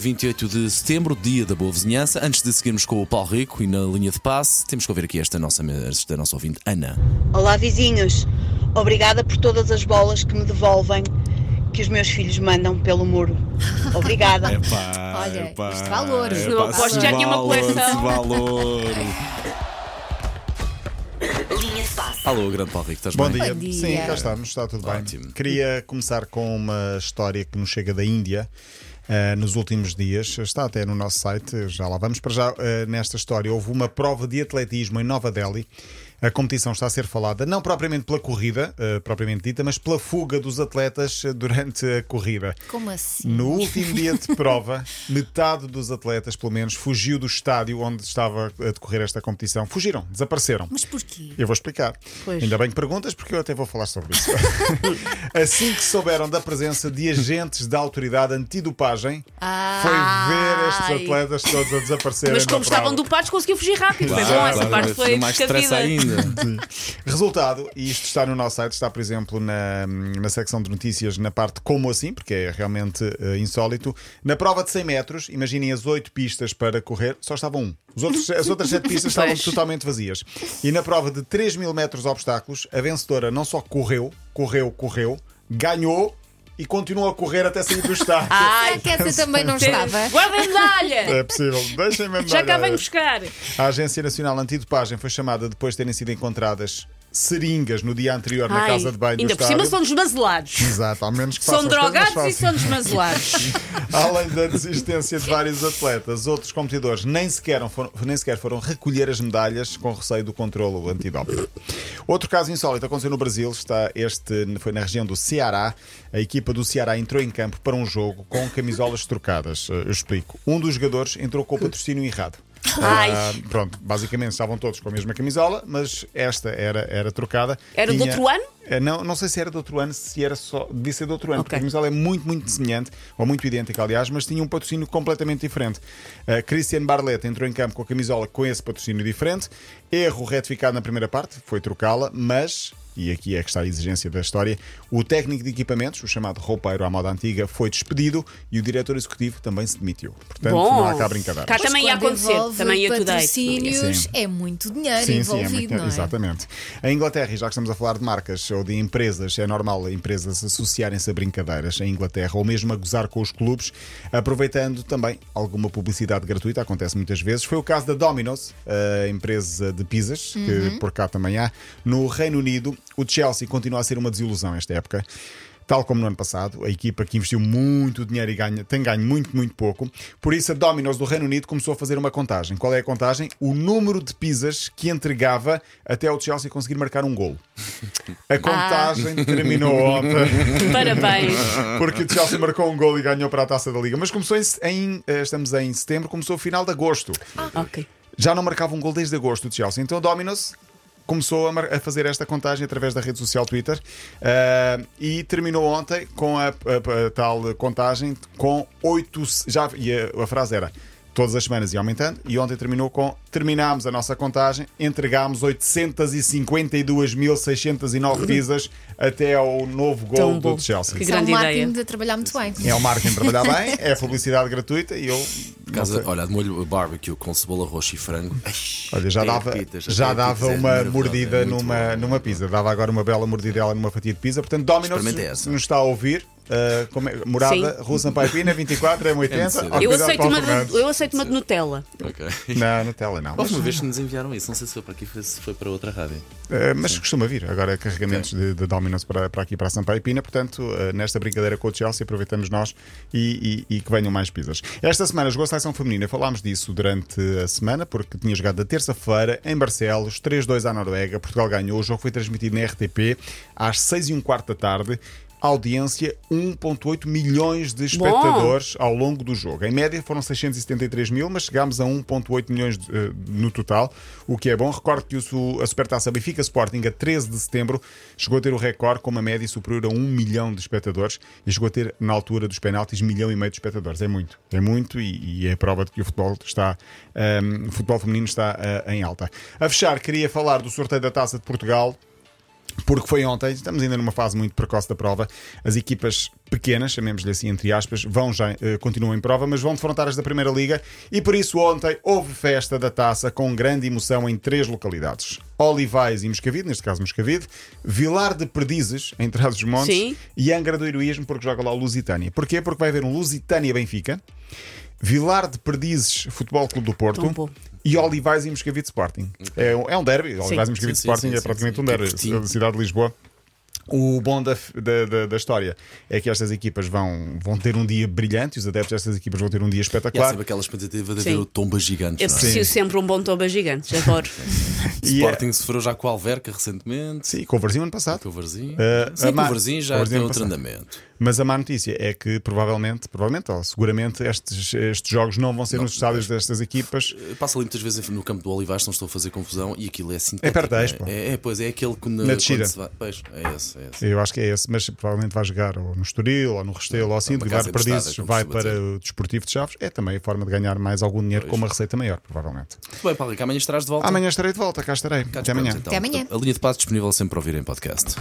28 de setembro, dia da boa vizinhança. Antes de seguirmos com o Paulo Rico e na linha de passe, temos que ouvir aqui esta nossa, esta nossa ouvinte, Ana. Olá, vizinhos. Obrigada por todas as bolas que me devolvem que os meus filhos mandam pelo muro. Obrigada. Epá, Olha, epá, isto ouro. epá, Não aposto se já tinha uma coleção. se vale ouro. Linha de passe. Alô, grande Paulo Rico, estás Bom bem? dia. Bom dia. Sim, cá estamos, está tudo Ótimo. bem. Queria começar com uma história que nos chega da Índia. Eh, nos últimos dias, está até no nosso site, já lá vamos. Para já, eh, nesta história, houve uma prova de atletismo em Nova Delhi. A competição está a ser falada, não propriamente pela corrida, eh, propriamente dita, mas pela fuga dos atletas durante a corrida. Como assim? No último dia de prova, metade dos atletas, pelo menos, fugiu do estádio onde estava a decorrer esta competição. Fugiram, desapareceram. Mas porquê? Eu vou explicar. Pois. Ainda bem que perguntas, porque eu até vou falar sobre isso. assim que souberam da presença de agentes da autoridade antidopagem, foi ver estes atletas todos a desaparecerem. Mas como estavam dopados, conseguiu fugir rápido. Foi Claro, bom, essa claro, parte foi mais stress descabida. ainda. Resultado, e isto está no nosso site, está, por exemplo, na, na secção de notícias, na parte como assim, porque é realmente eh, insólito. Na prova de 100 metros, imaginem as 8 pistas para correr, só estavam um. Os outros, as outras 7 pistas estavam totalmente vazias. E na prova de 3 mil metros obstáculos, a vencedora não só correu, correu, correu, ganhou e continuou a correr até sair do estádio. Será que essa também não estava? Guarda a medalha! É possível, deixem-me a Já cá medalha. vem buscar. A Agência Nacional Antidopagem foi chamada depois de terem sido encontradas seringas no dia anterior na Ai, casa de banho ainda por cima são desmazelados. Exato, ao menos que São drogados e são desmazelados. Além da desistência de vários atletas, outros competidores nem sequer, foram, nem sequer foram recolher as medalhas com receio do controlo antidoping. Outro caso insólito aconteceu no Brasil, está este foi na região do Ceará. A equipa do Ceará entrou em campo para um jogo com camisolas trocadas. Eh, Eu explico. Um dos jogadores entrou com o patrocínio errado. Ah, pronto, basicamente estavam todos com a mesma camisola, mas esta era, era trocada. Era de Tinha- outro ano? Eh, Não, não sei se era de outro ano, se era só. Devia ser de outro ano, Ok. porque a camisola é muito, muito semelhante, ou muito idêntica, aliás, mas tinha um patrocínio completamente diferente. Uh, Christian Barletta entrou em campo com a camisola com esse patrocínio diferente. Erro retificado na primeira parte, foi trocá-la, mas. E aqui é que está a exigência da história. O técnico de equipamentos, o chamado roupeiro à moda antiga, foi despedido e o diretor executivo também se demitiu. Portanto, Bom. não há cá brincadeira. Cá também ia acontecer. Também ia Sim. é muito dinheiro Sim, sim, é envolvido, muito, não é? exatamente. Em Inglaterra, e já que estamos a falar de marcas ou de empresas, é normal empresas associarem-se a brincadeiras em Inglaterra ou mesmo a gozar com os clubes, aproveitando também alguma publicidade gratuita, acontece muitas vezes. Foi o caso da Domino's, a empresa de pizzas, Uhum. que por cá também há. No Reino Unido, o Chelsea continua a ser uma desilusão esta época. Tal como no ano passado, a equipa que investiu muito dinheiro e ganha, tem ganho muito, muito pouco. Por isso, a Domino's do Reino Unido começou a fazer uma contagem. Qual é a contagem? O número de pizzas que entregava até o Chelsea conseguir marcar um golo. A contagem terminou ontem, Parabéns. porque o Chelsea marcou um golo e ganhou para a taça da Liga. Mas começou em, em- eh, estamos em setembro, começou o final de agosto. ok. Já não marcava um gol desde agosto do Chelsea. Então o Dominos começou a, a fazer esta contagem através da rede social Twitter ah, e terminou ontem com a, a- a tal contagem com 8. Já, e a, a frase era. Todas as semanas ia aumentando e ontem terminou com terminámos a nossa contagem, entregámos 852.609 pizzas até ao novo gol do. Chelsea. Que Isso é um grande marketing ideia. de trabalhar muito bem. É o marketing trabalhar bem, é a publicidade gratuita e eu. Casa, sei. olha, de molho barbecue com cebola roxa e frango. Olha, já dava, já dava uma mordida é muito numa, bom. numa pizza. Dava agora uma bela mordidela numa fatia de pizza. Portanto, Domino's, nos está a ouvir, uh, como é- morada, Sim. Rua Sampaio Pina, 24, É M80. muito ao cedo. Eu aceito, uma de, eu aceito uma de Nutella. Ok. Não, Nutella não. Houve uma vez que nos enviaram isso, não sei se foi para aqui ou se foi para outra rádio. uh, mas costuma vir agora carregamentos de, de Domino's para, para aqui para a Sampaio Pina. Portanto, uh, nesta brincadeira com o Chelsea, aproveitamos nós e, e- e que venham mais pizzas. Esta semana jogou a seleção feminina. Falámos disso durante a semana, porque tinha jogado na terça-feira em Barcelos, 3-2 à Noruega. Portugal ganhou. O jogo foi transmitido na RTP às 6 e um quarto da tarde. Audiência 1,8 milhões de espectadores ao longo do jogo. Em média foram 673 mil, mas chegámos a 1,8 milhões de, eh, no total, o que é bom. Recordo que o a Supertaça Benfica Sporting, a 13 de setembro, chegou a ter o recorde com uma média superior a 1 milhão de espectadores e chegou a ter, na altura dos penaltis, milhão e meio de espectadores. É muito, é muito e, e é prova de que o futebol está, ehm, o futebol feminino está eh, em alta. A fechar, queria falar do sorteio da Taça de Portugal. Porque foi ontem, estamos ainda numa fase muito precoce da prova. As equipas pequenas, chamemos-lhe assim entre aspas, vão já, eh, continuam em prova, mas vão defrontar as da Primeira Liga e por isso ontem houve festa da taça com grande emoção em três localidades: Olivais e Moscavide, neste caso Moscavide, Vilar de Perdizes, em Trás-os-Montes, Sim. e Angra do Heroísmo, porque joga lá o Lusitânia. Porquê? Porque vai haver um Lusitânia-Benfica, Vilar de Perdizes, Futebol Clube do Porto. E Olivais e Moscavide Sporting. É, um- é um derby. Olivais e Moscavide Sim, sim, Sporting sim, é sim, praticamente sim. um Que derby. pertinho. da cidade de Lisboa. O bom da, da, da- da história é que estas equipas vão, vão ter um dia brilhante, os adeptos destas equipas vão ter um dia E há espetacular. sempre aquela expectativa de Sim. haver o tomba gigante. Eu não é? preciso sempre um bom toba gigante, adoro. E é- Sporting sofreu já com o Alverca recentemente. Sim, com o Varzinho ano passado. Com o Varzinho. Eh, Sim, a com o Varzinho já o Varzinho tem outro passado. andamento. Mas a má notícia é que provavelmente, provavelmente, ou seguramente, estes, estes jogos não vão ser nos estádios destas equipas. Passa ali muitas vezes no campo do Olivais, não estou a fazer confusão, e aquilo é assim. É perto da Expo. É, é, pois é aquele que Na descida. quando se vai- Pois, é esse, é esse. Eu acho que é esse, mas provavelmente vai jogar ou no Estoril ou no Restelo ou assim, de emprestada, Perdizes, vai para dizer. o Desportivo de Chaves. É também a forma de ganhar mais algum dinheiro com uma receita maior, provavelmente. Muito bem, Paulo amanhã estarás de volta. Amanhã estarei de volta, cá estarei. Cá Até amanhã. então. Até amanhã. A linha de passo disponível sempre para ouvir em podcast.